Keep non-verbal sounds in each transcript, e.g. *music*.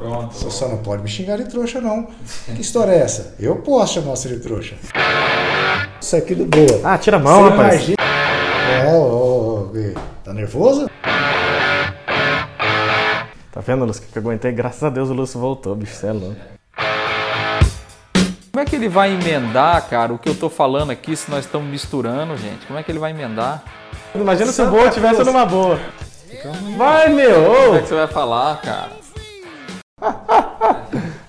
Pronto. Você só não pode me xingar de trouxa, não. Que história é essa? Eu posso chamar você de trouxa. Isso aqui do boa. Ah, tira a mão, Você rapaz. imagina- É, ô, ô, ô, tá nervoso? Tá vendo, Lúcio, que eu aguentei? Graças a Deus o Lúcio voltou, bicho, você é louco. Como é que ele vai emendar, cara, o que eu tô falando aqui se nós estamos misturando, gente? Como é que ele vai emendar? Imagina se o Santa boa tivesse Cruz. numa boa. Vai, meu! Como é que você vai falar, cara?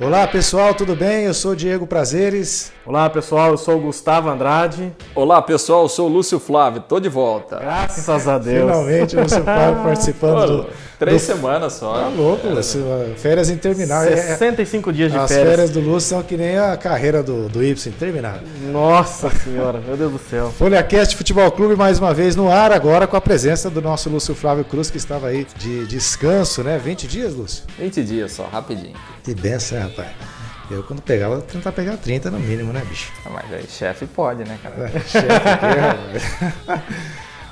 Olá pessoal, tudo bem? Eu sou o Diego Prazeres. Olá, pessoal, eu sou o Gustavo Andrade. Olá, pessoal, eu sou o Lúcio Flávio, tô de volta. Graças a Deus. Finalmente o Lúcio Flávio *laughs* participando do. Três do- semanas só. Tá louco, Lúcio. Férias intermináveis. É- 65 dias de As férias. férias do Lúcio são que nem a carreira do, do Y, interminável. Nossa senhora, meu Deus do céu. FolhaCast Futebol Clube mais uma vez no ar, agora com a presença do nosso Lúcio Flávio Cruz, que estava aí de descanso, né? 20 dias, Lúcio? 20 dias só, rapidinho. Que benção, rapaz? Eu, quando pegava, eu tentar pegar 30 no mínimo, né, bicho? Ah, Mas aí chefe pode, né, cara? *laughs* Chefe aqui, rapaz.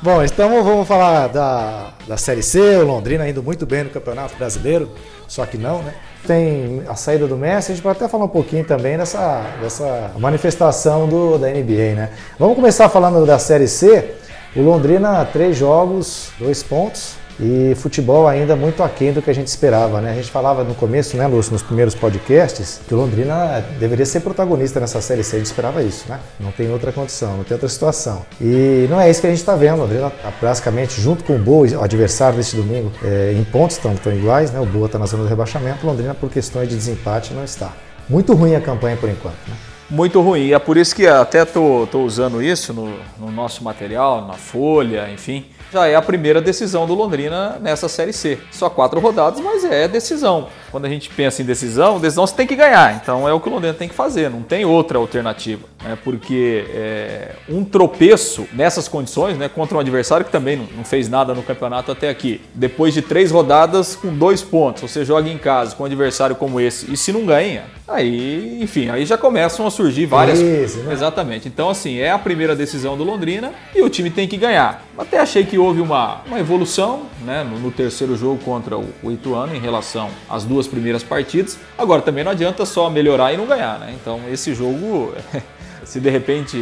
Bom, então vamos falar da, da Série C, o Londrina indo muito bem no Campeonato Brasileiro, só que não, né? Tem a saída do Messi, a gente pode até falar um pouquinho também dessa, dessa manifestação do, da NBA, né? Vamos começar falando da Série C. O Londrina, três jogos, dois pontos. E futebol ainda muito aquém do que a gente esperava, né? A gente falava no começo, né, Lúcio, nos primeiros podcasts, que o Londrina deveria ser protagonista nessa Série C. A gente esperava isso, né? Não tem outra condição, não tem outra situação. E não é isso que a gente está vendo. O Londrina tá praticamente junto com o Boa, o adversário deste domingo, é, em pontos estão, estão iguais, né? O Boa está na zona do rebaixamento, o Londrina, por questões de desempate, não está. Muito ruim a campanha por enquanto, né? Muito ruim. É por isso que até tô, tô usando isso no, no nosso material, na folha, enfim. Já é a primeira decisão do Londrina nessa Série C. Só quatro rodadas, mas é decisão. Quando a gente pensa em decisão, decisão você tem que ganhar. Então é o que o Londrina tem que fazer, não tem outra alternativa. Né? Porque é, um tropeço nessas condições, né, contra um adversário que também não, não fez nada no campeonato até aqui, depois de três rodadas com dois pontos, você joga em casa com um adversário como esse e se não ganha, aí, enfim, aí já começam a surgir várias Crise, né? Exatamente. Então, assim, é a primeira decisão do Londrina e o time tem que ganhar. Até achei que houve uma, uma evolução né, no, no terceiro jogo contra o, o Ituano em relação às duas primeiras partidas. Agora, também não adianta só melhorar e não ganhar, né? Então, esse jogo, *laughs* se de repente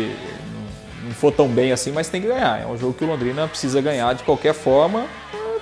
não- for tão bem assim, mas tem que ganhar. É um jogo que o Londrina precisa ganhar de qualquer forma.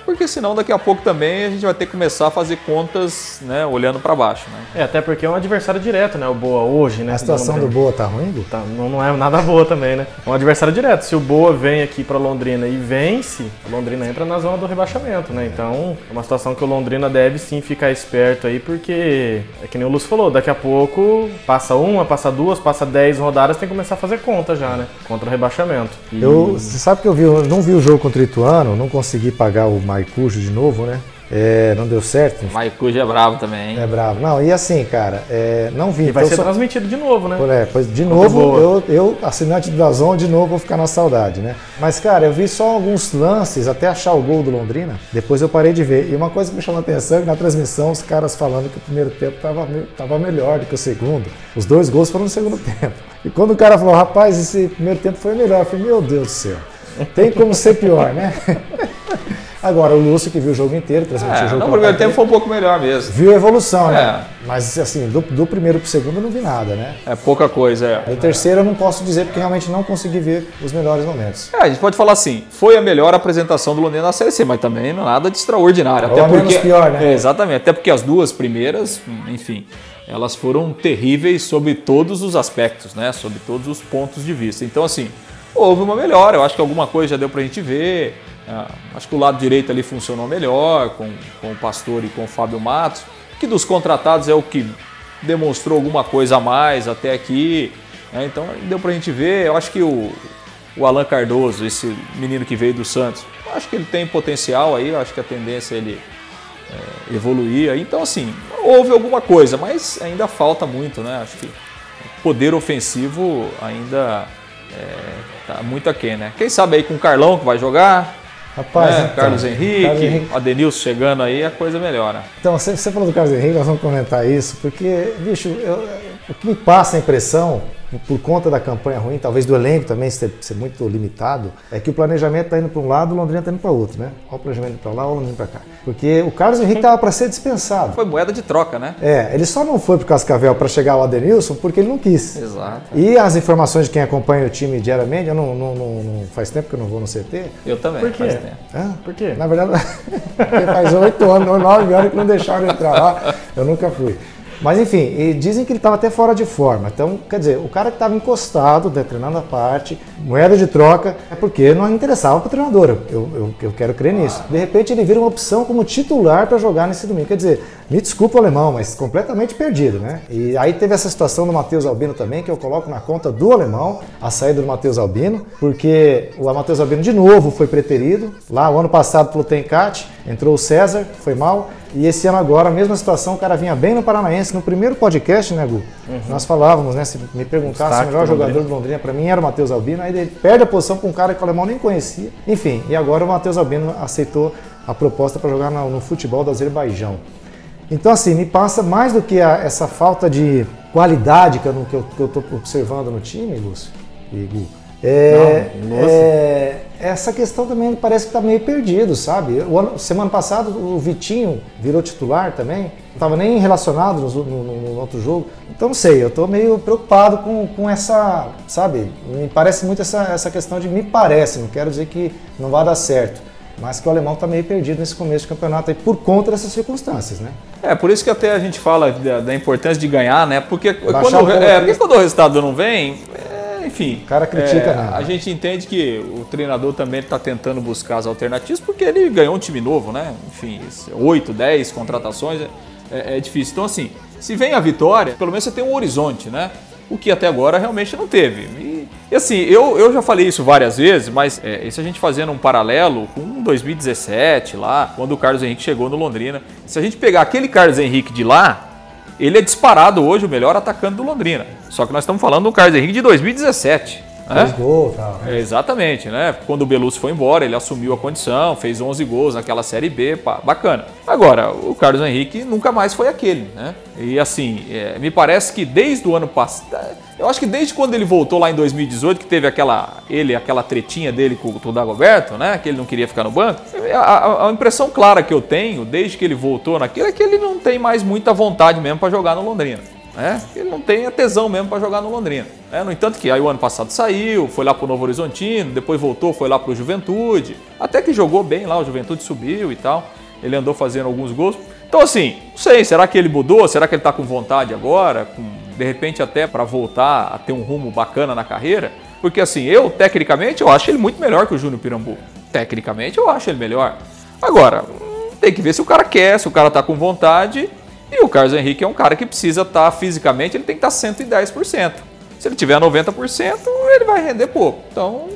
Porque senão daqui a pouco também a gente vai ter que começar a fazer contas, né, olhando para baixo, né? É, até porque é um adversário direto, né? O Boa hoje, né? A situação do. Boa tá ruim? Tá, não, não é nada boa também, né? É um adversário direto. Se o Boa vem aqui pra Londrina e vence, a Londrina entra na zona do rebaixamento, né? Então, é uma situação que o Londrina deve sim ficar esperto aí, porque é que nem o Lúcio falou, daqui a pouco passa uma, passa duas, passa dez rodadas, tem que começar a fazer conta já, né? Contra o rebaixamento. E- Eu, você sabe que eu, vi, eu não vi o jogo contra o Ituano, não consegui pagar o Maicujo de novo, né? É, não deu certo. Maicuja é bravo também, hein? É bravo. Não, e assim, cara, é, não vi. E vai então ser só- transmitido de novo, né? É, pois de novo, eu, eu, assinante do Dazon, de novo vou ficar na saudade, né? Mas, cara, eu vi só alguns lances até achar o gol do Londrina, depois eu parei de ver. E uma coisa que me chamou a atenção é que na transmissão os caras falando que o primeiro tempo tava, tava melhor do que o segundo. Os dois gols foram no segundo *laughs* tempo. E quando o cara falou, rapaz, esse primeiro tempo foi melhor, eu falei, meu Deus do céu, tem como ser pior, né? *laughs* Agora, o Lúcio que viu o jogo inteiro, transmitiu É, o jogo não, o primeiro tempo foi um pouco melhor mesmo. Viu a evolução, né? É. Mas assim, do, do primeiro pro segundo eu não vi nada, né? É pouca coisa, é. Do terceiro eu não posso dizer porque realmente não consegui ver os melhores momentos. É, a gente pode falar assim, foi a melhor apresentação do Londrina na Série C, mas também não é nada de extraordinário. Ou a menos pior, né? É, exatamente, até porque as duas primeiras, enfim, elas foram terríveis sob todos os aspectos, né? Sob todos os pontos de vista. Então, assim, houve uma melhora, eu acho que alguma coisa já deu pra gente ver. Ah, acho que o lado direito ali funcionou melhor, com, com o Pastor e com o Fábio Matos, que dos contratados é o que demonstrou alguma coisa a mais até aqui. né? Então deu pra gente ver. Eu acho que o, o Alan Cardoso, esse menino que veio do Santos, acho que ele tem potencial aí, acho que a tendência é ele é, evoluir. Então, assim, houve alguma coisa, mas ainda falta muito, né? Acho que o poder ofensivo ainda está muito aquém, né? Quem sabe aí com o Carlão que vai jogar, Rapaz, né? então, Carlos Henrique, Carlos Henrique. Adenilson chegando aí, a coisa melhora. Então, você, você falou do Carlos Henrique, nós vamos comentar isso, porque, bicho, eu- o que me passa a impressão por conta da campanha ruim, talvez do elenco também ser, ser muito limitado, é que o planejamento está indo para um lado, o Londrina está indo para outro, né? Olha o planejamento para lá, olha o Londrina para cá. Porque o Carlos Henrique estava para ser dispensado. Foi moeda de troca, né? É, ele só não foi para o Cascavel para chegar ao Adenilson porque ele não quis. Exato. E as informações de quem acompanha o time diariamente, eu não, não, não, não faz tempo que eu não vou no CT. Eu também. Por quê? Faz tempo. Hã? Por quê? Na verdade, *laughs* faz oito anos ou nove anos que não deixaram entrar lá, eu nunca fui. Mas enfim, dizem que ele estava até fora de forma. Então, quer dizer, o cara que estava encostado, né, treinando a parte, moeda de troca, é porque não interessava para o treinador. Eu, eu, eu quero crer nisso. De repente ele vira uma opção como titular para jogar nesse domingo. Quer dizer, me desculpa o alemão, mas completamente perdido, né? E aí teve essa situação do Matheus Albino também, que eu coloco na conta do alemão, a saída do Matheus Albino, porque o Matheus Albino de novo foi preterido. Lá, o ano passado, pelo Tencat, entrou o César, foi mal. E esse ano agora, a mesma situação, o cara vinha bem no Paranaense. No primeiro podcast, né, Gu? Uhum. Nós falávamos, né? Se me perguntasse, o melhor jogador do Londrina para mim era o Matheus Albino. Aí ele perde a posição com um cara que o alemão nem conhecia. Enfim, e agora o Matheus Albino aceitou a proposta para jogar no, no, futebol do Azerbaijão. Então, assim, me passa mais do que a, essa falta de qualidade que eu estou observando no time, Lúcio e Gu. É, Não, é, essa questão também parece que está meio perdido, sabe? O ano, semana passada o Vitinho virou titular também, não estava nem relacionado no, no, no, outro jogo. Então não sei, eu estou meio preocupado com, com essa, sabe? Me parece muito essa, essa questão de me parece, não quero dizer que não vai dar certo. Mas que o alemão está meio perdido nesse começo de campeonato aí por conta dessas circunstâncias, né? É, por isso que até a gente fala da, da importância de ganhar, né? Porque quando, é, porque quando o resultado não vem, enfim. O cara critica, é? A gente entende que o treinador também está tentando buscar as alternativas porque ele ganhou um time novo, né? Enfim, 8, 10 contratações é, é, é difícil. Então, assim, se vem a vitória, pelo menos você tem um horizonte, né? O que até agora realmente não teve. E, e assim, eu, eu já falei isso várias vezes, mas é, isso a gente fazendo um paralelo com 2017 lá, quando o Carlos Henrique chegou no Londrina. Se a gente pegar aquele Carlos Henrique de lá, ele é disparado hoje o melhor atacante do Londrina. Só que nós estamos falando do Carlos Henrique de 2017. Fez né? gol, tá, né? Exatamente, né? Quando o Belucci foi embora, ele assumiu a condição, fez 11 gols naquela Série B, pá, bacana. Agora, o Carlos Henrique nunca mais foi aquele, né? E assim, é, me parece que desde o ano passado, eu acho que desde quando ele voltou lá em 2018, que teve aquela, ele, aquela tretinha dele com o Dagoberto, né? Que ele não queria ficar no banco. A, a, a, impressão clara que eu tenho, desde que ele voltou naquilo, é que ele não tem mais muita vontade mesmo para jogar no Londrina. Né? Ele não tem a tesão mesmo para jogar no Londrina. Né? No entanto que aí o ano passado saiu, foi lá para o Novo Horizontino, depois voltou, foi lá para o Juventude. Até que jogou bem lá, o Juventude subiu e tal. Ele andou fazendo alguns gols. Então assim, não sei, será que ele mudou? Será que ele está com vontade agora? Com, de repente até para voltar a ter um rumo bacana na carreira? Porque assim, eu tecnicamente eu acho ele muito melhor que o Júnior Pirambu. Tecnicamente eu acho ele melhor. Agora, tem que ver se o cara quer, se o cara está com vontade e o Carlos Henrique é um cara que precisa estar tá, fisicamente, ele tem que estar tá 110%. Se ele tiver 90%, ele vai render pouco. Então,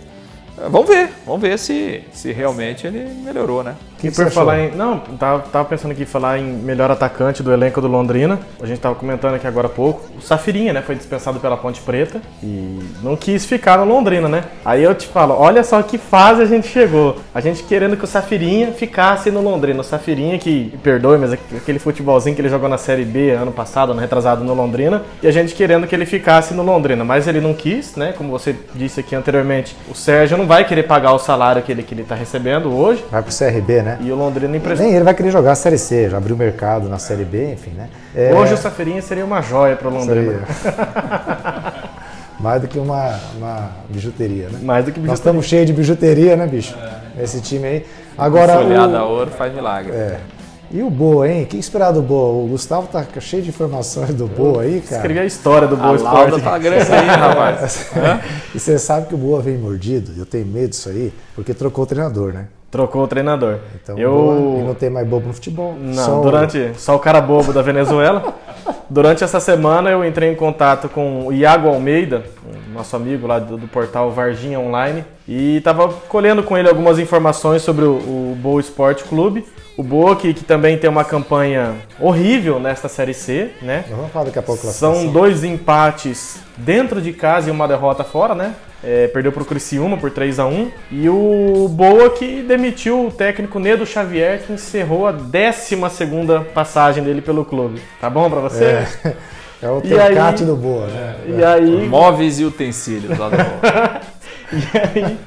vamos ver, vamos ver se, se realmente ele melhorou, né? Que por falar em. Não, tava, tava pensando aqui falar em melhor atacante do elenco do Londrina. A gente tava comentando aqui agora há pouco. O Safirinha, né? Foi dispensado pela Ponte Preta e não quis ficar no Londrina, né? Aí eu te falo, olha só que fase a gente chegou. A gente querendo que o Safirinha ficasse no Londrina. O Safirinha, que, perdoe, mas aquele futebolzinho que ele jogou na Série B ano passado, ano retrasado no Londrina. E a gente querendo que ele ficasse no Londrina. Mas ele não quis, né? Como você disse aqui anteriormente, o Sérgio não vai querer pagar o salário que ele, que ele tá recebendo hoje. Vai pro CRB, né? Né? E o Londrina emprestou. Nem ele vai querer jogar a Série C, já abriu o mercado na Série B, enfim, né? É... Hoje o Saferinha seria uma joia para o Londrina. *laughs* Mais do que uma, uma bijuteria, né? Mais do que bijuteria. Nós estamos cheios de bijuteria, né, bicho? É. Esse time aí. Agora. Folhada o... a ouro faz milagre. É. E o Boa, hein? O que esperar do Boa? O Gustavo tá cheio de informações do Boa aí, cara. Escrevi a história do Boa Esporte. A tá grande aí, *laughs* rapaz. *laughs* e você sabe que o Boa vem mordido, eu tenho medo disso aí, porque trocou o treinador, né? Trocou o treinador. Então, eu... não tem mais bobo no futebol. Não, só durante. O... Só o cara bobo da Venezuela. durante essa semana eu entrei em contato com o Iago Almeida, nosso amigo lá do, do portal Varginha Online, e estava colhendo com ele algumas informações sobre o, o Boa Esporte Clube. O Boa, que, que, também tem uma campanha horrível nesta Série C, né? Vamos falar daqui a pouco. São dois empates dentro de casa e uma derrota fora, né? É, perdeu para o Criciúma por 3 a 1 E o Boa que demitiu o técnico Nedo Xavier, que encerrou a 12 passagem dele pelo clube. Tá bom para você? É. É o Tencate do Boa, né? E aí, Móveis e utensílios lá do Boa. *laughs* e aí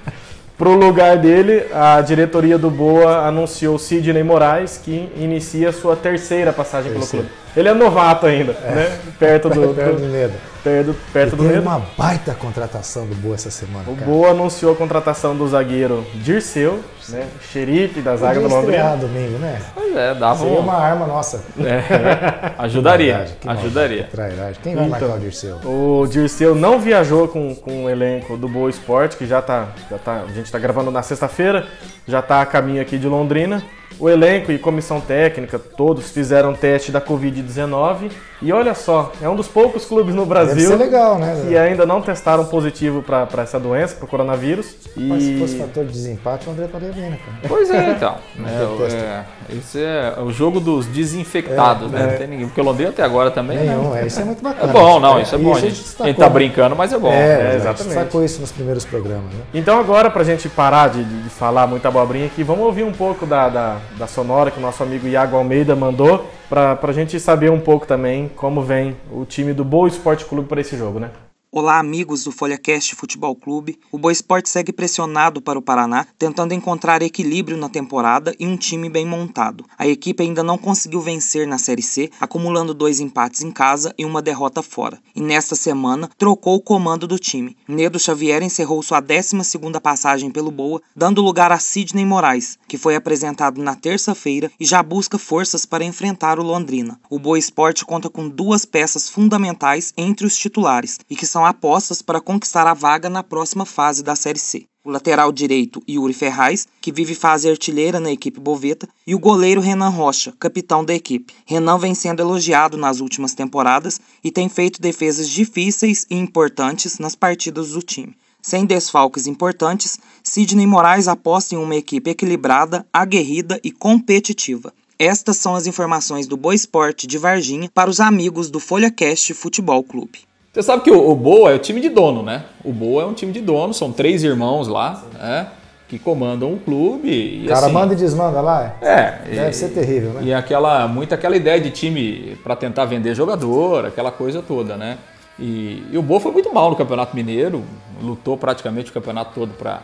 pro lugar dele, a diretoria do Boa anunciou Sidney Moraes, que inicia sua terceira passagem pelo Terceiro. clube. Ele é novato ainda, né? Perto do, *laughs* Perto do do. Perto, perto do teve medo. uma baita contratação do Boa essa semana, O cara. Boa anunciou a contratação do zagueiro Dirceu, né? Xerife da zaga do Londrina. domingo, né? Pois é, dava Seria um... uma arma nossa. É, ajudaria, Maldade, que ajudaria. que trairagem. Quem vai Então. marcar o Dirceu? O Dirceu não viajou com, com o elenco do Boa Esporte, que já tá, já tá. A gente tá gravando na sexta-feira, já tá a caminho aqui de Londrina. O elenco e comissão técnica, todos fizeram teste da Covid-19. E olha só, é um dos poucos clubes no Deve Brasil ser legal, né? que ainda não testaram positivo para essa doença, para o coronavírus. Mas se E fosse fator de desempate, o André estaria bem, né, cara? Pois é, então. *laughs* Não É, é, esse é o jogo dos desinfectados, né? Não tem ninguém. Porque o Londrina até agora também. né? Nenhum, é, isso é muito É bacana. bom, não, É, isso é e bom. a A gente gente, destacou, a gente tá né? brincando, mas é bom. É, É, exatamente. exatamente. Destacou isso nos primeiros programas, né? Então agora, pra gente parar de, de falar muita abobrinha aqui, vamos ouvir um pouco da, da, da sonora que o nosso amigo Iago Almeida mandou, pra, pra gente saber um pouco também como vem o time do Boa Esporte Clube para esse jogo, né? Olá, amigos do FolhaCast Futebol Clube. O Boa Esporte segue pressionado para o Paraná, tentando encontrar equilíbrio na temporada e um time bem montado. A equipe ainda não conseguiu vencer na Série C, acumulando dois empates em casa e uma derrota fora. E nesta semana, trocou o comando do time. Nedo Xavier encerrou sua 12ª passagem pelo Boa, dando lugar a Sidney Moraes, que foi apresentado na terça-feira e já busca forças para enfrentar o Londrina. O Boa Esporte conta com duas peças fundamentais entre os titulares e que são apostas para conquistar a vaga na próxima fase da Série C. O lateral direito Yuri Ferraz, que vive fase artilheira na equipe boveta, e o goleiro Renan Rocha, capitão da equipe. Renan vem sendo elogiado nas últimas temporadas e tem feito defesas difíceis e importantes nas partidas do time. Sem desfalques importantes, Sidney Moraes aposta em uma equipe equilibrada, aguerrida e competitiva. Estas são as informações do Boa Esporte de Varginha para os amigos do FolhaCast Futebol Clube. Você sabe que o, o Boa é o time de dono, né? O Boa é um time de dono, são três irmãos lá, né? Que comandam o clube. E, O cara assim, manda e desmanda lá. É, Deve e- ser terrível, né? E aquela, muito aquela ideia de time para tentar vender jogador, aquela coisa toda, né? E, e o Boa foi muito mal no Campeonato Mineiro, lutou praticamente o campeonato todo para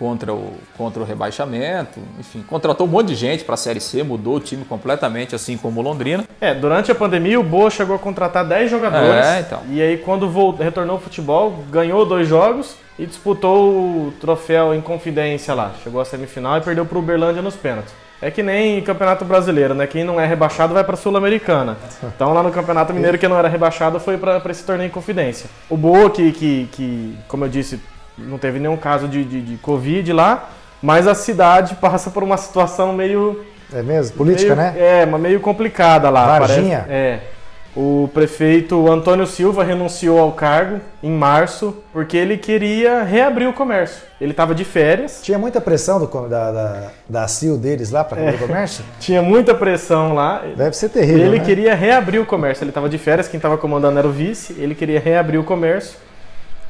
contra o, contra o rebaixamento, enfim, contratou um monte de gente para a Série C, mudou o time completamente, assim como o Londrina. É, durante a pandemia o Boa chegou a contratar 10 jogadores. É, então. E aí quando voltou, retornou ao futebol, ganhou dois jogos e disputou o troféu em confidência lá. Chegou à semifinal e perdeu para o Uberlândia nos pênaltis. É que nem Campeonato Brasileiro, né? Quem não é rebaixado vai para Sul-Americana. Então lá no Campeonato Mineiro, quem não era rebaixado foi para esse torneio em confidência. O Boa, que, que, que, como eu disse, não teve nenhum caso de, de, de Covid lá, mas a cidade passa por uma situação meio É mesmo? Política, meio- né? É, mas meio complicada lá. Varginha? parece. É. O prefeito Antônio Silva renunciou ao cargo em março porque ele queria reabrir o comércio. Ele estava de férias, Tinha muita pressão do, da, da, da CIO deles lá para É. abrir o comércio? *laughs* tinha muita pressão lá. Deve ser terrível, ele né? queria reabrir o comércio. Ele estava de férias, quem estava comandando era o vice. Ele queria reabrir o comércio.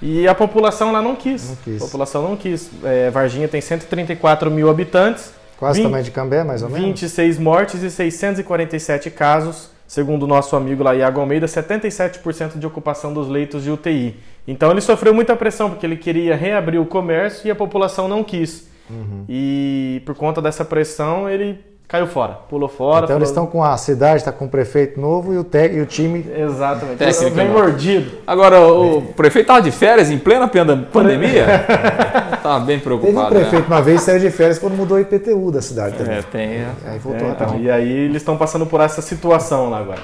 E a população lá não quis. Não quis. A população não quis. É, Varginha tem 134 mil habitantes. Quase Vin- tamanho de Cambé, mais ou menos? 26 mortes e 647 casos, segundo o nosso amigo lá, Iago Almeida, 77% de ocupação dos leitos de UTI. Então ele sofreu muita pressão, porque ele queria reabrir o comércio e a população não quis. Uhum. E por conta dessa pressão, ele caiu fora, pulou fora. Então eles falou- estão com a cidade, está com o prefeito novo e o, te, e o time. Exatamente. Técnico Vem não. mordido. Agora, o prefeito estava de férias em plena pandemia? *laughs* Estava bem Teve um preocupado, prefeito né? uma vez saiu de férias quando mudou o IPTU da cidade também. É, tem... Aí voltou É, então, e aí eles estão passando por essa situação lá agora.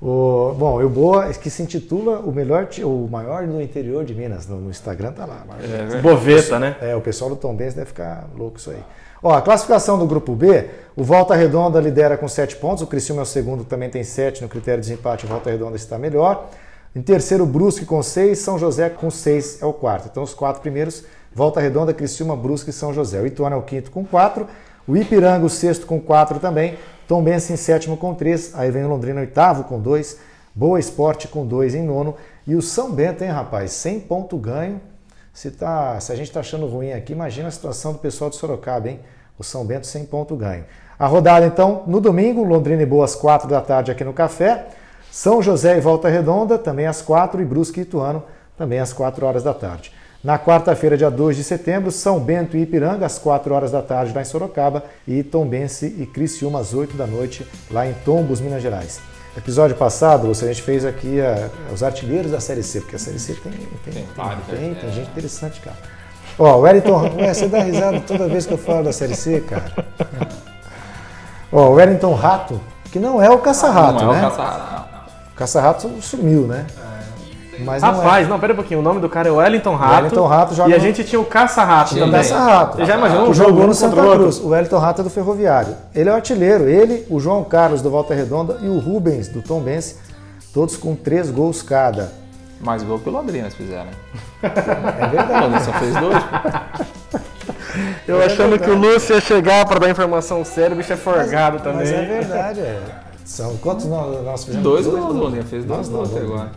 O, bom, e o Boa, que se intitula o melhor, o maior do interior de Minas. No, no Instagram tá lá. maior. Boveta, né? É, o pessoal do Tom Benz deve ficar louco isso aí. Ó, a classificação do grupo B, o Volta Redonda lidera com 7 pontos, o Criciúma é o segundo, também tem 7 no critério de desempate, o Volta Redonda está melhor. Em terceiro, Brusque com 6, São José com 6 é o quarto. Então os quatro primeiros, Volta Redonda, Criciúma, Brusque e São José. O Ituano é o quinto com 4, o Ipiranga o sexto com 4 também, Tom Benz em sétimo com 3, aí vem o Londrina oitavo com 2, Boa Esporte com 2 em nono, e o São Bento, hein rapaz, 100 ponto ganho, se, tá, se a gente está achando ruim aqui, imagina a situação do pessoal de Sorocaba, hein? O São Bento sem ponto ganho. A rodada, então, no domingo, Londrina e Boa às 4 da tarde aqui no Café. São José e Volta Redonda, também às 4 e Brusque e Ituano, também às 4 horas da tarde. Na quarta-feira, dia 2 de setembro, São Bento e Ipiranga, às 4 horas da tarde, lá em Sorocaba, e Tombense e Criciúma, às 8 da noite, lá em Tombos, Minas Gerais. Episódio passado, a gente fez aqui a, os artilheiros da Série C, porque a Série C tem, tem, tem, tem, tem, tem gente interessante, cara. Ó, o Wellington, *laughs* você dá risada toda vez que eu falo da Série C, cara. Ó, o Wellington Rato, que não é o Caça-Rato, não né? é o caça-rato. O Caça-Rato sumiu, né? Mas não é. Rapaz, não, pera um pouquinho. O nome do cara é Wellington Rato. Wellington Rato joga E a gente tinha o Caça-Rato Tinha O também. Caça-Rato. Você já imaginou que jogo jogou no Santa o? Cruz. O Wellington Rato é do Ferroviário. Ele é o artilheiro. Ele, o João Carlos do Volta Redonda e o Rubens do Tombense, todos com três gols cada. Mais gol que o Londrina fizeram. né? É O verdade. Londrina só fez dois. *laughs* Eu achando que o Lúcio ia chegar pra dar informação séria, o bicho é forgado também. Mas é verdade, é. São quantos nós, nós fizemos? Dois gols o Londrina fez dois gols até agora.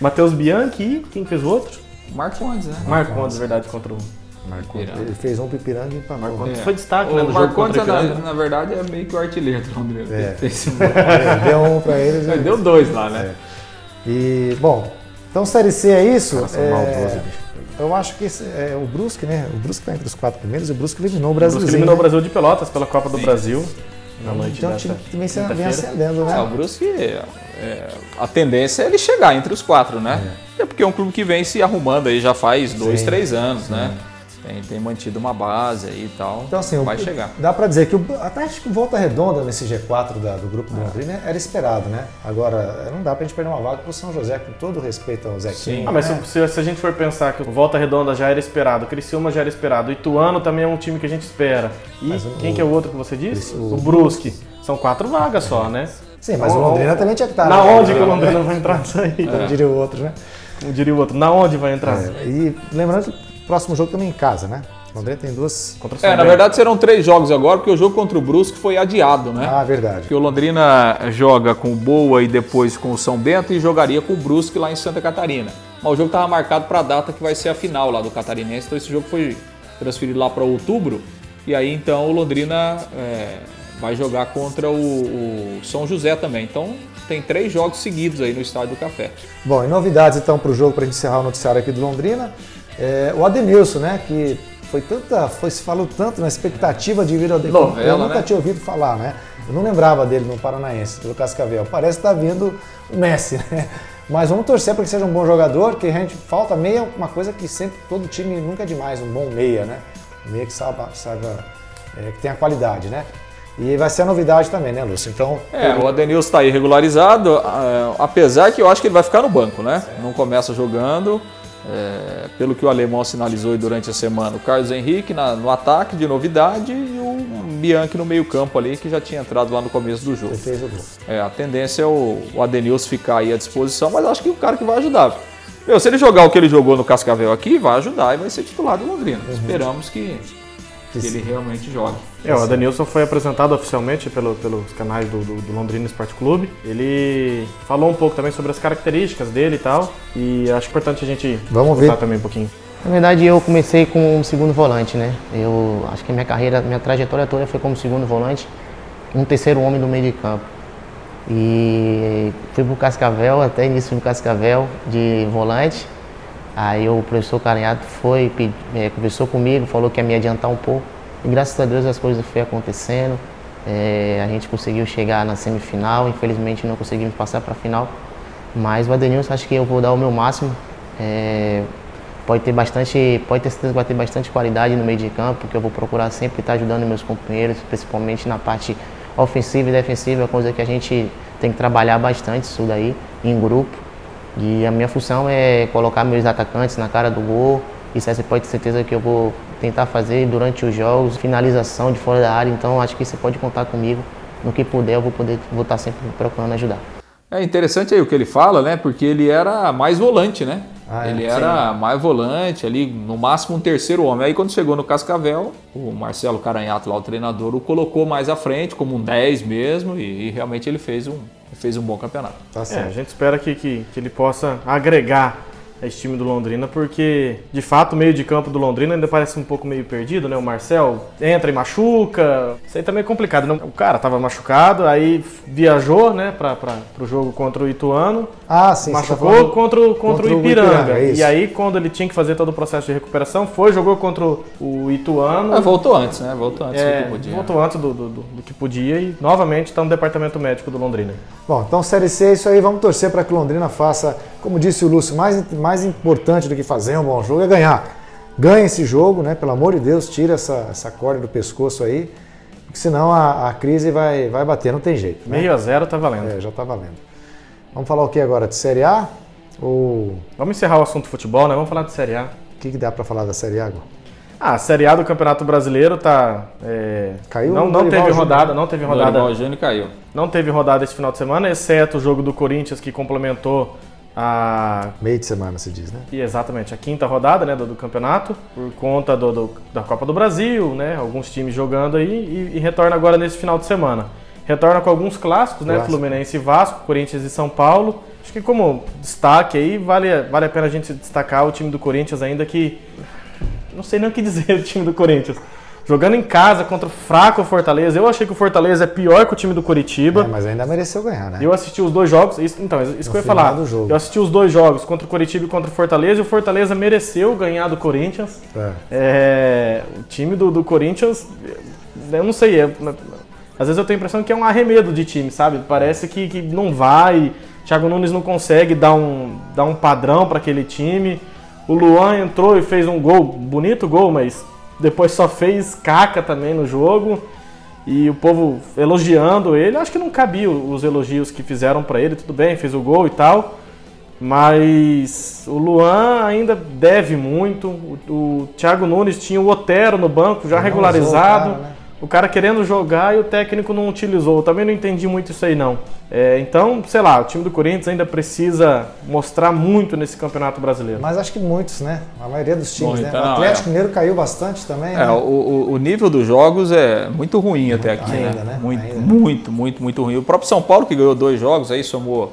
Matheus Bianchi e quem fez o outro? Marcondes, né? Marcondes, verdade, contra o Piranga. Ele fez um pro Ipiranga e empatou. Marcondes. É. Foi destaque, né, O no jogo Marcondes, contra o na, na verdade, é meio que o artilheiro do Londrina. É. Um- *laughs* É, Deu um pra eles. e- Deu dois lá, né? E, bom, então Série C é isso. É, maldosos, bicho. eu acho que esse é o Brusque, né? O Brusque tá entre os quatro primeiros e o Brusque eliminou o O Brusque Brasil. eliminou o Brasil de Pelotas pela Copa do Brasil na noite Então o dessa time que vem, se- vem quinta-feira. ascendendo, É, o né? Brusque, é, a tendência é ele chegar entre os quatro, né? É, porque é um clube que vem se arrumando aí já faz dois, Sim, três anos, né? Tem, tem mantido uma base aí e tal. Então, assim, vai o- chegar. dá pra dizer que o, até acho que o Volta Redonda nesse G4 da- do grupo do Londrina era esperado, né? Agora, não dá pra gente perder uma vaga pro São José, com todo respeito ao Zequinho. Ah, mas né? se, se- a gente for pensar que o Volta Redonda já era esperado, o Criciúma já era esperado, o Ituano também é um time que a gente espera. E Mas o- quem que é o outro que você disse? o- O, Brusque. São quatro vagas só, né? Sim, mas o Então, Londrina também tinha que estar. Na né? onde que o Londrina vai entrar nisso aí? Como diria o outro, né? Como diria o outro, na onde vai entrar? É, e lembrando que o próximo jogo também em casa, né? O Londrina tem duas. Contra o São É, na verdade serão três jogos agora, porque o jogo contra o Brusque foi adiado, né? Ah, verdade. Porque o Londrina joga com o Boa e depois com o São Bento e jogaria com o Brusque lá em Santa Catarina. Mas o jogo estava marcado para a data que vai ser a final lá do Catarinense, então esse jogo foi transferido lá para outubro. E aí então o Londrina é, vai jogar contra o, o São José também. Então tem três jogos seguidos aí no Estádio do Café. Bom, e novidades então para o jogo, para gente encerrar o noticiário aqui do Londrina. É, o Adenilson, né? Que foi tanta. Foi, se falou tanto na expectativa de vir ao. Novela, Eu nunca né? tinha ouvido falar, né? Eu não lembrava dele no Paranaense, pelo Cascavel. Parece que está vindo o Messi, *laughs* né? Mas vamos torcer para que seja um bom jogador, que a gente falta meia, uma coisa que sempre todo time nunca é demais, um bom meia, né? Um meia que saiba, saiba é, que tenha qualidade, né? E vai ser a novidade também, né, Lúcio? Então, É, o Adenilson está aí regularizado, ah, apesar que eu acho que ele vai ficar no banco, né? Não começa jogando. é, pelo que o alemão sinalizou durante a semana, o Carlos Henrique na- no ataque de novidade e o Bianchi no meio-campo ali, que já tinha entrado lá no começo do jogo. fez o gol. É, a tendência é o, o Adenilson ficar aí à disposição, mas acho que o cara que vai ajudar. Meu, se ele jogar o que ele jogou no Cascavel aqui, vai ajudar e vai ser titular do Londrina. Esperamos que, que ele realmente jogue. É, o Adenilson foi apresentado oficialmente pelo- pelos canais do, do- do Londrina Esporte Clube. Ele falou um pouco também sobre as características dele e tal. E acho importante a gente Vamos escutar ver. também um pouquinho. Na verdade, eu comecei como um segundo volante, né? Eu acho que minha carreira, minha trajetória toda foi como segundo volante, um terceiro homem do meio de campo. E fui pro Cascavel, até início no Cascavel de volante. Aí o professor Carinhato foi, pe- eh, conversou comigo, falou que ia me adiantar um pouco. E graças a Deus as coisas foram acontecendo. Eh, a gente conseguiu chegar na semifinal, infelizmente não conseguimos passar para a final. Mas o Adenilson acho que eu vou dar o meu máximo. Eh, pode ter bastante, pode ter certeza que vai ter bastante qualidade no meio de campo, porque eu vou procurar sempre estar ajudando meus companheiros, principalmente na parte ofensiva e defensiva, coisa que a gente tem que trabalhar bastante isso daí em grupo. E a minha função é colocar meus atacantes na cara do gol. Isso aí você pode ter certeza que eu vou tentar fazer durante os jogos, finalização de fora da área. Então acho que você pode contar comigo. No que puder, eu vou poder vou estar sempre procurando ajudar. É interessante aí o que ele fala, né? Porque ele era mais volante, né? Ah, é? ele era mais volante, ali, no máximo um terceiro homem. Aí quando chegou no Cascavel, o Marcelo Caranhato, lá o treinador, o colocou mais à frente, como um 10 mesmo, e, e realmente ele fez um, fez um bom campeonato. Tá É, a gente espera que, que, que ele possa agregar esse time do Londrina, porque de fato o meio de campo do Londrina ainda parece um pouco meio perdido, né? O Marcel entra e machuca. Isso aí também é complicado. Não? O cara tava machucado, aí viajou, né, para o jogo contra o Ituano. Ah, sim. Machucou tá contra, contra, contra, o Ipiranga. O Ipiranga é e aí, quando ele tinha que fazer todo o processo de recuperação, foi, jogou contra o Ituano. Ah, voltou antes, né? Voltou antes é, do que podia. Voltou antes do, do, do, do que podia e novamente está no departamento médico do Londrina. Bom, então Série C é isso aí. Vamos torcer para que o Londrina faça, como disse o Lúcio, mais, mais importante do que fazer um bom jogo é ganhar. Ganhe esse jogo, né? Pelo amor de Deus, tira essa, essa corda do pescoço aí. Porque senão a, a crise vai, vai bater, não tem jeito. Né? Meio a zero tá valendo. É, já tá valendo. Vamos falar o que agora? De Série A? Ou... Vamos encerrar o assunto futebol, né? Vamos falar de Série A. O que, que dá para falar da Série A agora? Ah, a Série A do Campeonato Brasileiro tá. É... Caiu Não, não teve rodada, não teve rodada. O Júnior caiu. Não teve rodada esse final de semana, exceto o jogo do Corinthians que complementou a. Meio de semana se diz, né? E exatamente, a quinta rodada né, do, do campeonato, por conta do, do, da Copa do Brasil, né? Alguns times jogando aí e, e, retorna agora nesse final de semana. Retorna com alguns clássicos, né? Clássico. Fluminense e Vasco, Corinthians e São Paulo. Acho que como destaque aí, vale, vale a pena a gente destacar o time do Corinthians ainda que não sei nem o que *laughs* dizer do time do Corinthians. Jogando em casa contra o fraco Fortaleza. Eu achei que o Fortaleza é pior que o time do Curitiba. É, mas ainda mereceu ganhar, né? Eu assisti os dois jogos. Isso, então, isso no que eu ia falar. Eu assisti os dois jogos contra o Curitiba e contra o Fortaleza. E o Fortaleza mereceu ganhar do Corinthians. É. É, o time do, do Corinthians, eu não sei. É, às vezes eu tenho a impressão que é um arremedo de time, sabe? Parece que, que não vai. Thiago Nunes não consegue dar um, dar um padrão para aquele time. O Luan entrou e fez um gol, bonito gol, mas depois só fez caca também no jogo. E o povo elogiando ele. Acho que não cabia os elogios que fizeram para ele. Tudo bem, fez o gol e tal. Mas o Luan ainda deve muito. O, o Thiago Nunes tinha o Otero no banco já regularizado. Cara, né? O cara querendo jogar e o técnico não utilizou. Eu também não entendi muito isso aí, não. É, então, sei lá, o time do Corinthians ainda precisa mostrar muito nesse campeonato brasileiro. Mas acho que muitos, né? A maioria dos times, né? O Atlético é. Mineiro caiu bastante também. É, né? o, o, nível dos jogos é muito ruim até aqui, né? ainda, né? né? Muito, ainda. muito, muito, muito ruim. O próprio São Paulo, que ganhou dois jogos, aí somou.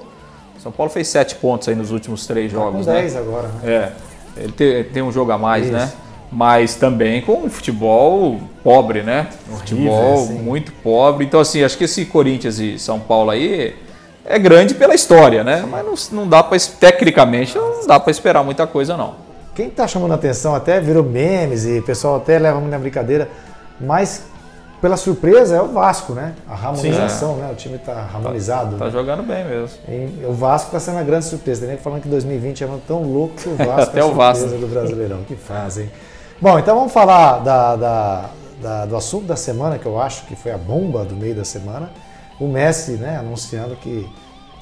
São Paulo fez sete pontos aí nos últimos três tá jogos, com né? dez agora. Né? É. Ele tem, tem um jogo a mais, né? Isso. né? Mas também com um futebol pobre, né? Um futebol assim. muito pobre. Então, assim, acho que esse Corinthians e São Paulo aí é grande pela história, né? Mas não, não dá para, tecnicamente, não dá para esperar muita coisa, não. Quem está chamando a atenção até virou memes e o pessoal até leva muito na brincadeira, mas pela surpresa é o Vasco, né? A harmonização, Sim, é. né? O time está harmonizado. Tá, tá né? jogando bem mesmo. E o Vasco está sendo a grande surpresa. Tem nem falando que 2020 é tão louco que o *laughs* Vasco até é a surpresa Vasco. do Brasileirão. Que fazem. Bom, então vamos falar da, da, da, do assunto da semana, que eu acho que foi a bomba do meio da semana. O Messi né, anunciando que,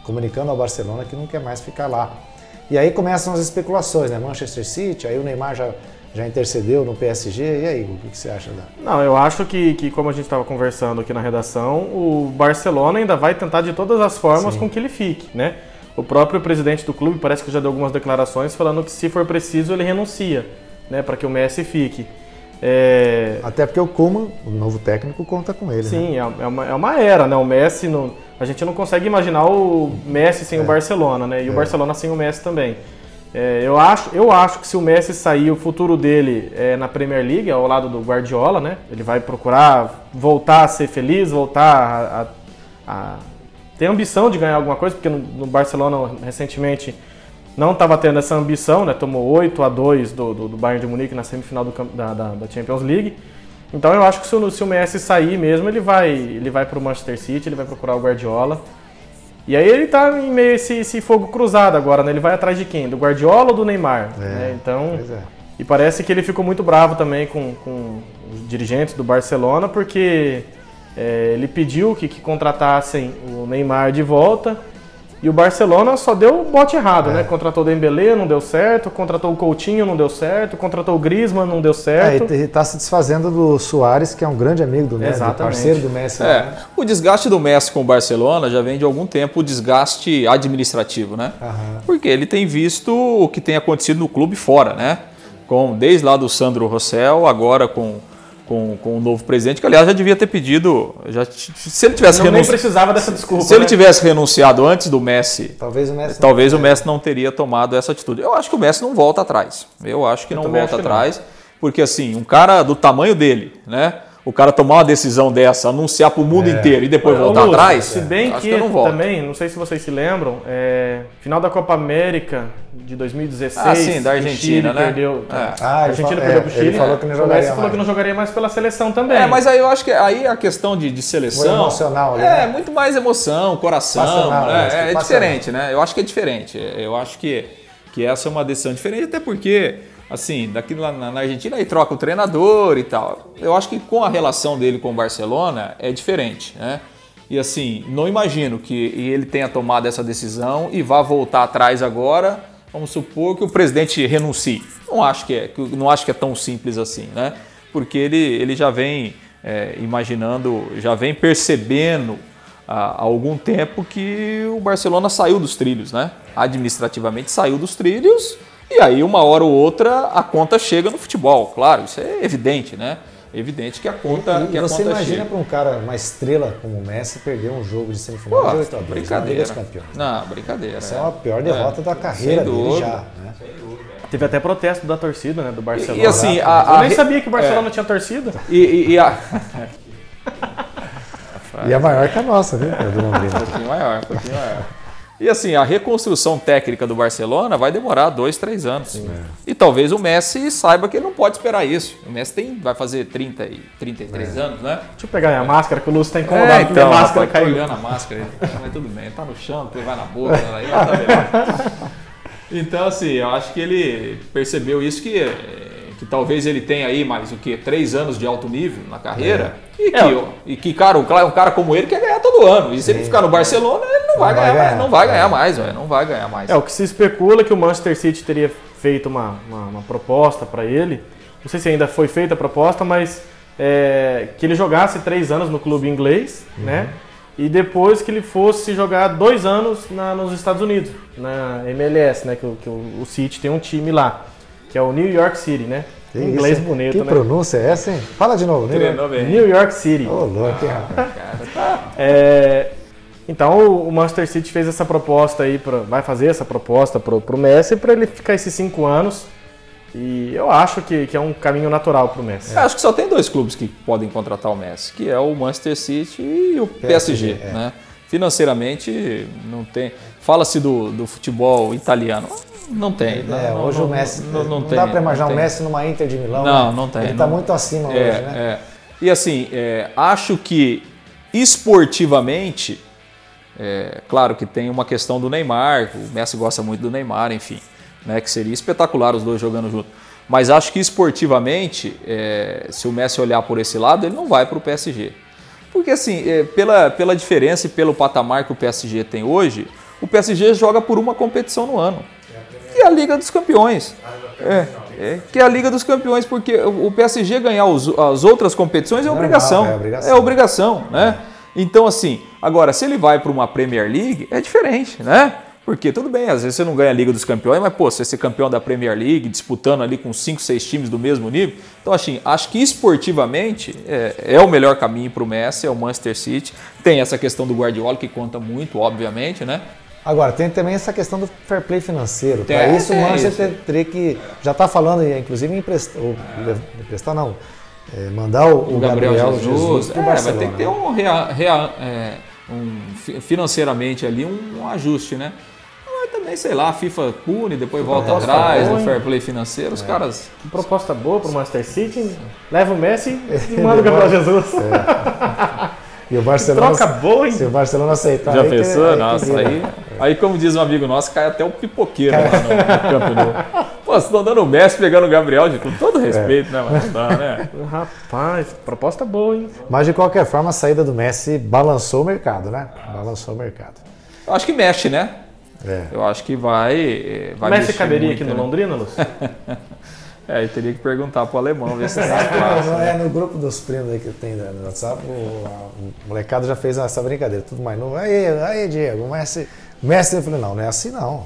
comunicando ao Barcelona que não quer mais ficar lá. E aí começam as especulações, né? Manchester City, aí o Neymar já, já intercedeu no PSG. E aí, o que você acha da. Não, eu acho que, que como a gente estava conversando aqui na redação, o Barcelona ainda vai tentar de todas as formas Sim. com que ele fique, né? O próprio presidente do clube parece que já deu algumas declarações falando que se for preciso ele renuncia né, para que o Messi fique. É... Até porque o Koeman, o novo técnico, conta com ele. Sim, né? é, uma, é uma era, né? O Messi, não, a gente não consegue imaginar o Messi sem é. o Barcelona, né? E é. o Barcelona sem o Messi também. É, eu, acho, eu acho que se o Messi sair, o futuro dele é na Premier League, ao lado do Guardiola, né? Ele vai procurar voltar a ser feliz, voltar a, a, a ter ambição de ganhar alguma coisa, porque no, no Barcelona recentemente não estava tendo essa ambição, né? tomou 8 a 2 do, do, do Bayern de Munique na semifinal do, da, da, da, Champions League. Então eu acho que se o, se o Messi sair mesmo, ele vai, ele vai para o Manchester City, ele vai procurar o Guardiola. E aí ele está em meio esse, esse fogo cruzado agora, né? Ele vai atrás de quem? Do Guardiola ou do Neymar? É, né? Então, é. E parece que ele ficou muito bravo também com, com os dirigentes do Barcelona, porque é, ele pediu que, que contratassem o Neymar de volta e o Barcelona só deu o bote errado, é. né? Contratou o Dembélé, não deu certo. Contratou o Coutinho, não deu certo. Contratou o Griezmann, não deu certo. É, e está se desfazendo do Soares, que é um grande amigo do Messi, parceiro do Messi. É, né? O desgaste do Messi com o Barcelona já vem de algum tempo o desgaste administrativo, né? Aham. Porque ele tem visto o que tem acontecido no clube fora, né? Com, desde lá do Sandro Rossell, agora com com, com o novo presidente, que aliás já devia ter pedido. Já, se ele tivesse Não nem precisava dessa desculpa. Se ele né? tivesse renunciado antes do Messi, Talvez o Messi. talvez o Messi não teria tomado essa atitude. Eu acho que o Messi não volta atrás. Eu acho que não também volta que não. atrás, porque assim, um cara do tamanho dele, né? O cara tomar uma decisão dessa, anunciar para o mundo inteiro e depois Ô, voltar Lúcio, atrás, Se bem acho que, eu não também, não sei se vocês se lembram, é, final da Copa América de 2016. Ah, sim, da o Argentina, Chile né? Perdeu, É. Ah, a ele Argentina falou- perdeu é, pro ele Chile. falou que não o jogaria Messi falou mais. que não jogaria mais pela seleção também. É, mas aí eu acho que aí a questão de, de seleção. Foi emocional ali, É, né? muito mais emoção, coração. Passional, né? né? É, é diferente, né? Eu acho que é diferente. Eu acho que, que essa é uma decisão diferente, até porque, assim, daqui na, na Argentina aí troca o treinador e tal. Eu acho que com a relação dele com o Barcelona é diferente, né? E assim, não imagino que ele tenha tomado essa decisão e vá voltar atrás agora. Vamos supor que o presidente renuncie. Não acho que é, não acho que é tão simples assim, né? Porque ele, ele já vem é, imaginando, já vem percebendo há, há algum tempo que o Barcelona saiu dos trilhos, né? Administrativamente saiu dos trilhos e aí uma hora ou outra a conta chega no futebol. Claro, isso é evidente, né? Evidente que a conta, E que a você conta imagina para um cara, uma estrela como o Messi, perder um jogo de semifinal Pô, de 8 a 2 na Liga brincadeira. dos Campeões. Não, brincadeira. Essa é a pior derrota da carreira sem dele já. Né? Teve até protesto da torcida, né, do Barcelona. E assim, Eu a, a nem re- sabia que o Barcelona é, tinha torcida. e, e- e a, *laughs* E é maior que a nossa, viu? A do Londrina. Um pouquinho maior, um pouquinho maior. E assim, a reconstrução técnica do Barcelona vai demorar dois, três anos. E talvez o Messi saiba que ele não pode esperar isso. O Messi tem, vai fazer 30 e 33 anos, né? Deixa eu pegar minha máscara, que o Lúcio tá incomodado É, então, minha máscara rapaz, caiu. olhando a máscara, mas tudo bem, tá no chão, depois vai na boca, aí tá. *laughs* Então, assim, eu acho que ele percebeu isso que, que talvez ele tenha aí mais o quê? Três anos de alto nível na carreira. E, que, É. e que, cara, um cara um cara como ele quer ganhar todo ano. E se ele ficar no Barcelona, ele não vai, Não vai ganhar, mais, ganhar. não vai ganhar mais, velho. Não vai ganhar mais. É, o que se especula é que o Manchester City teria feito uma, uma, uma proposta para ele. Não sei se ainda foi feita a proposta, mas é, que ele jogasse três anos no clube inglês, né? E depois que ele fosse jogar dois anos na- nos Estados Unidos, na MLS, né? Que, que o, o City tem um time lá, que é o New York City, né? Que inglês isso, bonito, Que né? pronúncia é essa, hein? Fala de novo, né? Treinou. New York City. Ô, louco, hein, rapaz? É, então o- o Manchester City fez essa proposta aí, pra, vai fazer essa proposta pro, pro Messi para ele ficar esses cinco anos. E eu acho que, que é um caminho natural pro Messi. Eu Acho que só tem dois clubes que podem contratar o Messi, que é o Manchester City e o PSG. é. né? Financeiramente, não tem. Fala-se do, do futebol italiano. Não tem. É, não, hoje não, o Messi. Não, não dá para imaginar não o. Messi numa Inter de Milão. Não, né? não tem. Ele está não. muito acima É, hoje, né? é. E assim, é, acho que esportivamente, é, claro que tem uma questão do Neymar, o Messi gosta muito do Neymar, enfim, né, que seria espetacular os dois jogando junto. Mas acho que esportivamente, é, se o Messi olhar por esse lado, ele não vai para o PSG. Porque assim, pela, pela diferença e pelo patamar que o PSG tem hoje, o PSG joga por uma competição no ano. É a Liga dos Campeões. É, é, que é a Liga dos Campeões, porque o PSG ganhar os- as outras competições é obrigação. é obrigação. É obrigação, né? Então, assim, agora, se ele vai para uma Premier League, é diferente, né? Porque tudo bem, às vezes você não ganha a Liga dos Campeões, mas pô, você ser campeão da Premier League, disputando ali com 5, 6 times do mesmo nível. Então, assim, acho que esportivamente é, é o melhor caminho para o Messi, é o Manchester City. Tem essa questão do Guardiola que conta muito, obviamente, né? Agora, tem também essa questão do fair play financeiro. Para Tem, isso, o é Manchester isso. teria que. Já está falando, inclusive, em emprestar. ou, emprestar não. é, mandar o, o Gabriel, Jesus, para o é, vai ter que ter um, rea- rea- é, um fi- financeiramente ali um, um ajuste, né? Mas também, sei lá, a FIFA pune, depois volta Proposta atrás no hein? fair play financeiro, os caras. Que proposta boa pro Manchester City. Leva o Messi *laughs* e manda o Gabriel Jesus. *laughs* E o Barcelona. Troca boa, hein? Se o Barcelona aceitar. Já aí que- pensou? aí que Nossa, aí, aí, como diz um amigo nosso, cai até o pipoqueiro lá no, no campo do. Pô, vocês estão dando o Messi pegando o Gabriel, de com todo respeito, né? Mas não dá, né? Rapaz, proposta boa, hein? Mas de qualquer forma, a saída do Messi balançou o mercado, né? Balançou o mercado. Eu acho que mexe, né? É. Eu acho que vai. eh, vai Messi mexer caberia muito, aqui no né? Londrina, Lúcio? *laughs* É, aí teria que perguntar pro alemão, ver se tá É, fácil. no, é, no grupo dos primos aí que tem no WhatsApp, o, a- o molecado já fez essa brincadeira, tudo mais novo. Aí, aí, Diego, o Messi. Messi, eu falei, não, não é assim não.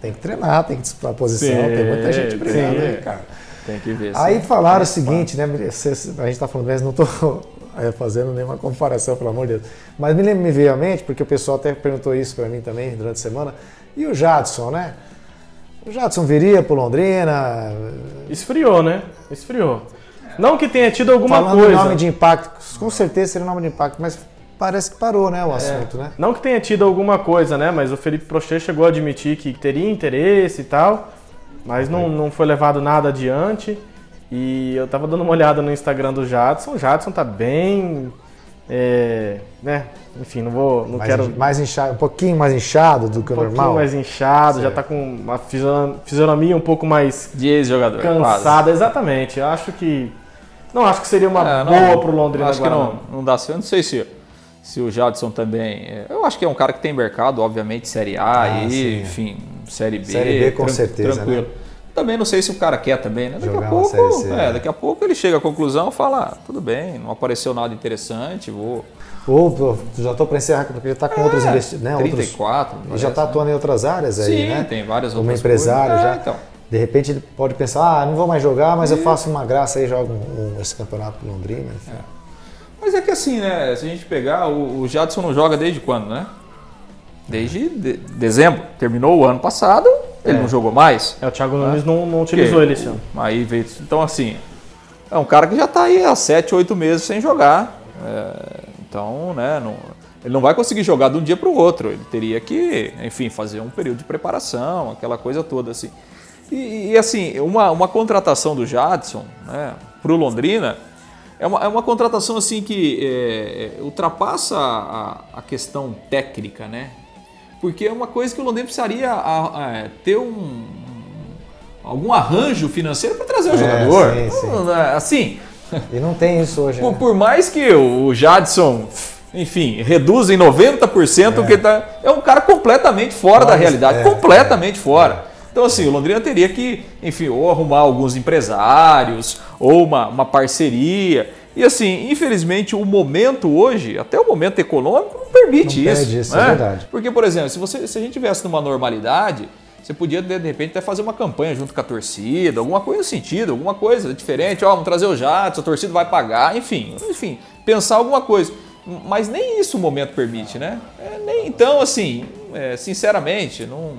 Tem que treinar, tem que disputar a posição, Sim, tem muita gente brigando sim. aí, cara. Tem que ver. Aí falaram o Faz seguinte, né? A gente tá falando, mas não tô é, *laughs* fazendo nenhuma comparação, pelo amor de Deus. Mas me, me veio à mente, porque o pessoal até perguntou isso para mim também durante a semana. E o Jadson, né? O Jadson viria pro Londrina. Esfriou, né? Esfriou. Não que tenha tido alguma falando coisa. nome de impacto, com certeza seria nome de impacto, mas parece que parou, né, o assunto, né? Não que tenha tido alguma coisa, né? Mas o Felipe Prochet chegou a admitir que teria interesse e tal, mas não, não foi levado nada adiante. E eu tava dando uma olhada no Instagram do Jadson. O Jadson tá bem. é, né? Enfim, não vou. Não mais, quero. in- mais inchado, um pouquinho mais inchado do que um o pouquinho normal. mais inchado, já tá com uma fisionom- fisionomia um pouco mais De ex-jogador. quase. cansada. Exatamente. Eu acho que. Não acho que seria uma É, não, boa pro Londrina Acho que agora. não, não dá certo. Eu não sei se, se o Jadson também. é, Eu acho que é um cara que tem mercado, obviamente, Série A Ah, e, sim. enfim, Série B. Série B, com certeza, Tranquilo. Também não sei se o cara quer também, né? Daqui Jogar a pouco. C, é, né? daqui a pouco ele chega à conclusão e fala: ah, tudo bem, não apareceu nada interessante, vou. Ou já tô para encerrar, porque ele tá com outros investimentos, né? Outros, 34. e já parece, está né? atuando em outras áreas aí, Sim, né? tem várias Como outras empresário coisas. já. É, então. De repente ele pode pensar, ah, não vou mais jogar, mas eu faço uma graça aí, jogo um- um- esse campeonato Londrina. enfim. Mas é que assim, né? Se a gente pegar, o, o Jadson não joga desde quando, né? Desde de- dezembro. Terminou o ano passado, ele não jogou mais. É, o Thiago Nunes não, não utilizou ele esse ano. Aí veio. Então, assim, é um cara que já está aí há 7, 8 meses sem jogar. É, então, né, não- ele não vai conseguir jogar de um dia para o outro. Ele teria que, enfim, fazer um período de preparação, aquela coisa toda assim. E, e, assim, uma, uma contratação do Jadson né, para o Londrina é uma, é uma contratação assim que é, é, ultrapassa a, a questão técnica, né? Porque é uma coisa que o Londrina precisaria a- a- ter um, algum arranjo financeiro para trazer o É, jogador. sim, sim. É, Assim, *laughs* E não tem isso hoje, por, né? por mais que o Jadson, enfim, reduza em 90% o que ele tá. É um cara completamente fora da Mas, realidade, é, completamente fora. Então, assim, o Londrina teria que, enfim, ou arrumar alguns empresários, ou uma, uma parceria. E assim, infelizmente, o momento hoje, até o momento econômico, não permite Não isso. pede isso, né? é verdade. Porque, por exemplo, se, você, se a gente tivesse numa normalidade, você podia, de repente, até fazer uma campanha junto com a torcida, alguma coisa no sentido, alguma coisa diferente. Ó, vamos trazer o Jadson, a torcida vai pagar, enfim, enfim, pensar alguma coisa. Mas nem isso o momento permite, né? É, nem, então, assim, é, sinceramente, não,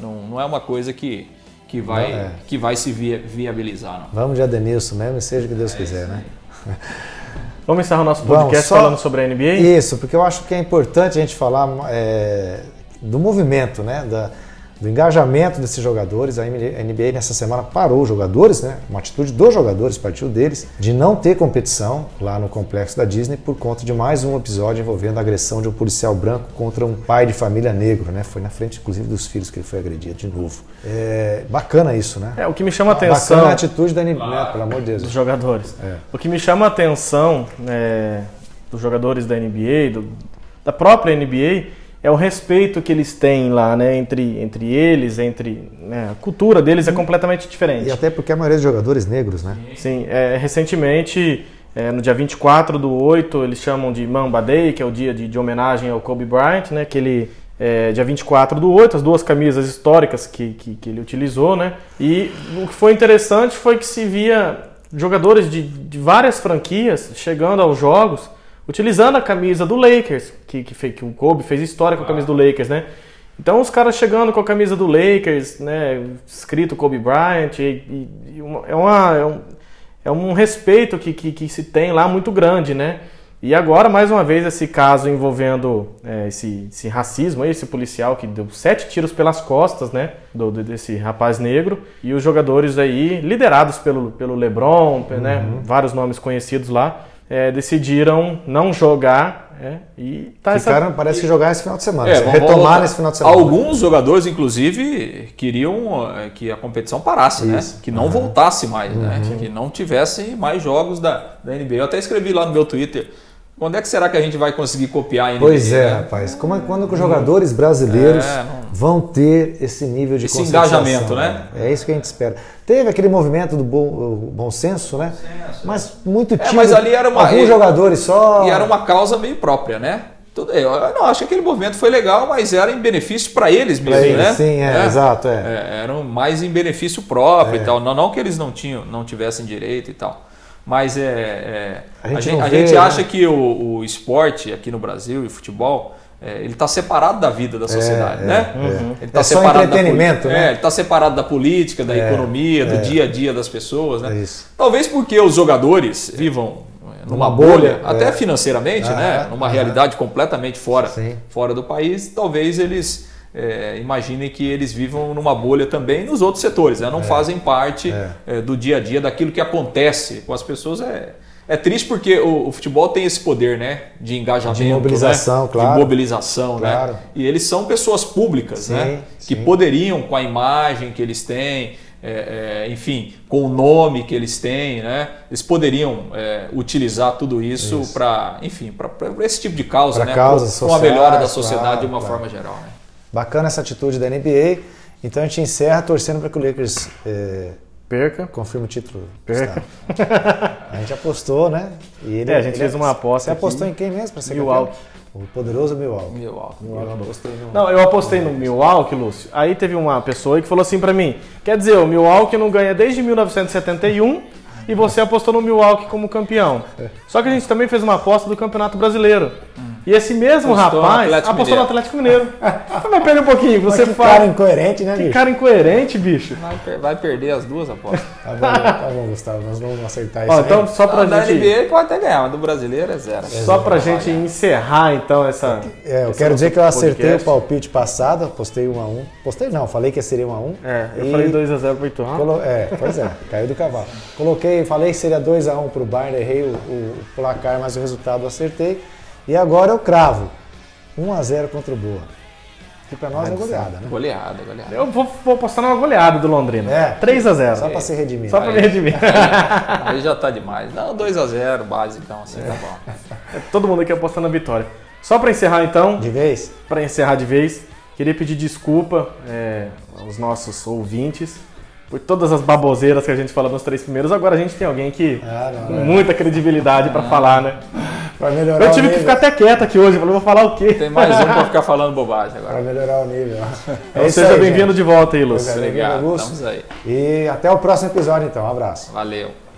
não, não é uma coisa que, que, vai, Não, é. que vai se via- viabilizar, não. Vamos de Adenilson mesmo, e seja o que Deus quiser, né? *laughs* Vamos encerrar o nosso podcast só- falando sobre a NBA? Isso, porque eu acho que é importante a gente falar é, do movimento, né? Da, do engajamento desses jogadores. A NBA nessa semana parou os jogadores, né? Uma atitude dos jogadores, partiu deles, de não ter competição lá no complexo da Disney por conta de mais um episódio envolvendo a agressão de um policial branco contra um pai de família negro, né? Foi na frente, inclusive, dos filhos que ele foi agredido de novo. É bacana isso, né? É, o que me chama a atenção. Bacana a atitude da NBA, né? Pelo amor de Deus. dos jogadores. É. O que me chama a atenção é, dos jogadores da NBA, do- da própria NBA, é o respeito que eles têm lá, né, entre, entre eles, entre né, a cultura deles é completamente diferente. E até porque a maioria dos jogadores negros, né? Sim, é, recentemente, é, no dia 24 do 8, eles chamam de Mamba Day, que é o dia de, de homenagem ao Kobe Bryant, né? Que ele, é, dia 24 do 8, as duas camisas históricas que, que, que ele utilizou, né? E o que foi interessante foi que se via jogadores de, de várias franquias chegando aos jogos utilizando a camisa do Lakers, que, que, fez, que o Kobe fez história com a camisa do Lakers, né? Então os caras chegando com a camisa do Lakers, né, escrito Kobe Bryant, e, e- e uma- é, uma, é, um, é um respeito que, que, que se tem lá muito grande, né? E agora, mais uma vez, esse caso envolvendo é, esse, esse racismo, esse policial que deu sete tiros pelas costas, né, do, desse rapaz negro, e os jogadores aí, liderados pelo, pelo LeBron, né, vários nomes conhecidos lá, é, decidiram não jogar é, e tá essa- Ficaram, parece que jogar esse final de semana. É, retomar nesse final de semana. Alguns jogadores, inclusive, queriam eh, que a competição parasse, né? Que não voltasse mais, né? Que não tivesse mais jogos da, da NBA. Eu até escrevi lá no meu Twitter. Quando é que será que a gente vai conseguir copiar a NBA? Pois é, né? rapaz. Como é, quando que os jogadores brasileiros É, vão ter esse nível de Esse engajamento, né? É isso que a gente espera. Teve aquele movimento do bom, bom senso, né? Mas muito tímido. mas ali era uma- Alguns jogadores só. E era uma causa meio própria, né? Tudo, eu não acho que aquele movimento foi legal, mas era em benefício para eles mesmo, eles, né? sim, é, exato, é. É, Eram mais em benefício próprio e tal. Não, não que eles não tinham, não tivessem direito e tal. Mas é, é, A a gente a vê, gente né? acha que o, o esporte aqui no Brasil e o futebol é, ele está separado da vida da sociedade, é, né? é. Ele tá É só separado da entretenimento, poli- né? É, ele está separado da política, da É, economia, do é. dia a dia das pessoas, né? É. Talvez porque os jogadores vivam é, numa bolha, bolha, até é. financeiramente, Ah, né? Numa ah. realidade completamente fora, Sim. fora do país, talvez eles é, imaginem que eles vivam numa bolha também nos outros setores, né? não fazem parte É. é, do dia a dia daquilo que acontece com as pessoas. É, é triste porque o, o futebol tem esse poder, né? De engajamento, De mobilização, né? claro. de mobilização, Claro. né? E eles são pessoas públicas, Sim, né? Que sim. poderiam, com a imagem que eles têm, é, é, enfim, com o nome que eles têm, né? Eles poderiam é, utilizar tudo isso, para, enfim, para esse tipo de causa, Pra né? causas Com a melhora da sociedade claro, de uma claro. forma geral, né? Bacana essa atitude da NBA. Então a gente encerra torcendo para que o Lakers é, Perca. confirme o título. Perca. A gente apostou, né? E ele, É, a gente ele- fez uma aposta Você aqui. apostou em quem mesmo para ser Milwaukee. O poderoso Milwaukee. Milwaukee. Eu gostei no- Não, eu apostei no Milwaukee, Lúcio. Aí teve uma pessoa aí que falou assim pra mim: quer dizer, o Milwaukee não ganha desde 1971 e você apostou no Milwaukee como campeão. Só que a gente também fez uma aposta do Campeonato Brasileiro. E esse mesmo Apostou no rapaz Atlético apostou no. Atlético Mineiro. *laughs* Mas pera um pouquinho, Mas você que fala. cara incoerente, né, Que bicho? cara incoerente, bicho. Vai, per- vai perder as duas apostas. *laughs* Tá bom, tá bom, Gustavo. Nós vamos acertar isso Ó, então, só pra da gente. NBA pode até ganhar, mas do brasileiro é zero. Só pra gente encerrar então essa. É, eu quero dizer que eu acertei podcast. o palpite passado, apostei 1 a 1 Postei não, falei que seria 1 a 1 É, eu E falei 2x0 pro Ituano. colo- É, pois é, caiu do cavalo. Coloquei, falei que seria 2 a 1 pro Bayern, errei o, o placar, mas o resultado eu acertei. E agora eu cravo 1 a 0 contra o Boa. Que pra nós é goleada, né? Goleada, goleada. Eu vou, vou apostar numa goleada do Londrina. É. 3x0. Só pra se redimir. Só pra me redimir. *laughs* Aí já tá demais. Não, 2x0, basicão, assim, tá bom. Todo mundo aqui apostando na vitória. Só pra encerrar então, De vez? pra encerrar de vez, queria pedir desculpa é, aos nossos ouvintes por todas as baboseiras que a gente falou nos três primeiros. Agora a gente tem alguém que Ah, não, com é. muita credibilidade pra falar, né? Pra melhorar Eu tive que ficar até quieto aqui hoje, falei, vou falar o quê? Tem mais um pra ficar falando bobagem Pra agora. melhorar o nível. *laughs* É Então isso seja bem-vindo de volta aí, Lúcio. Obrigado. Augusto. estamos aí. E até o próximo episódio, então. Um abraço. Valeu.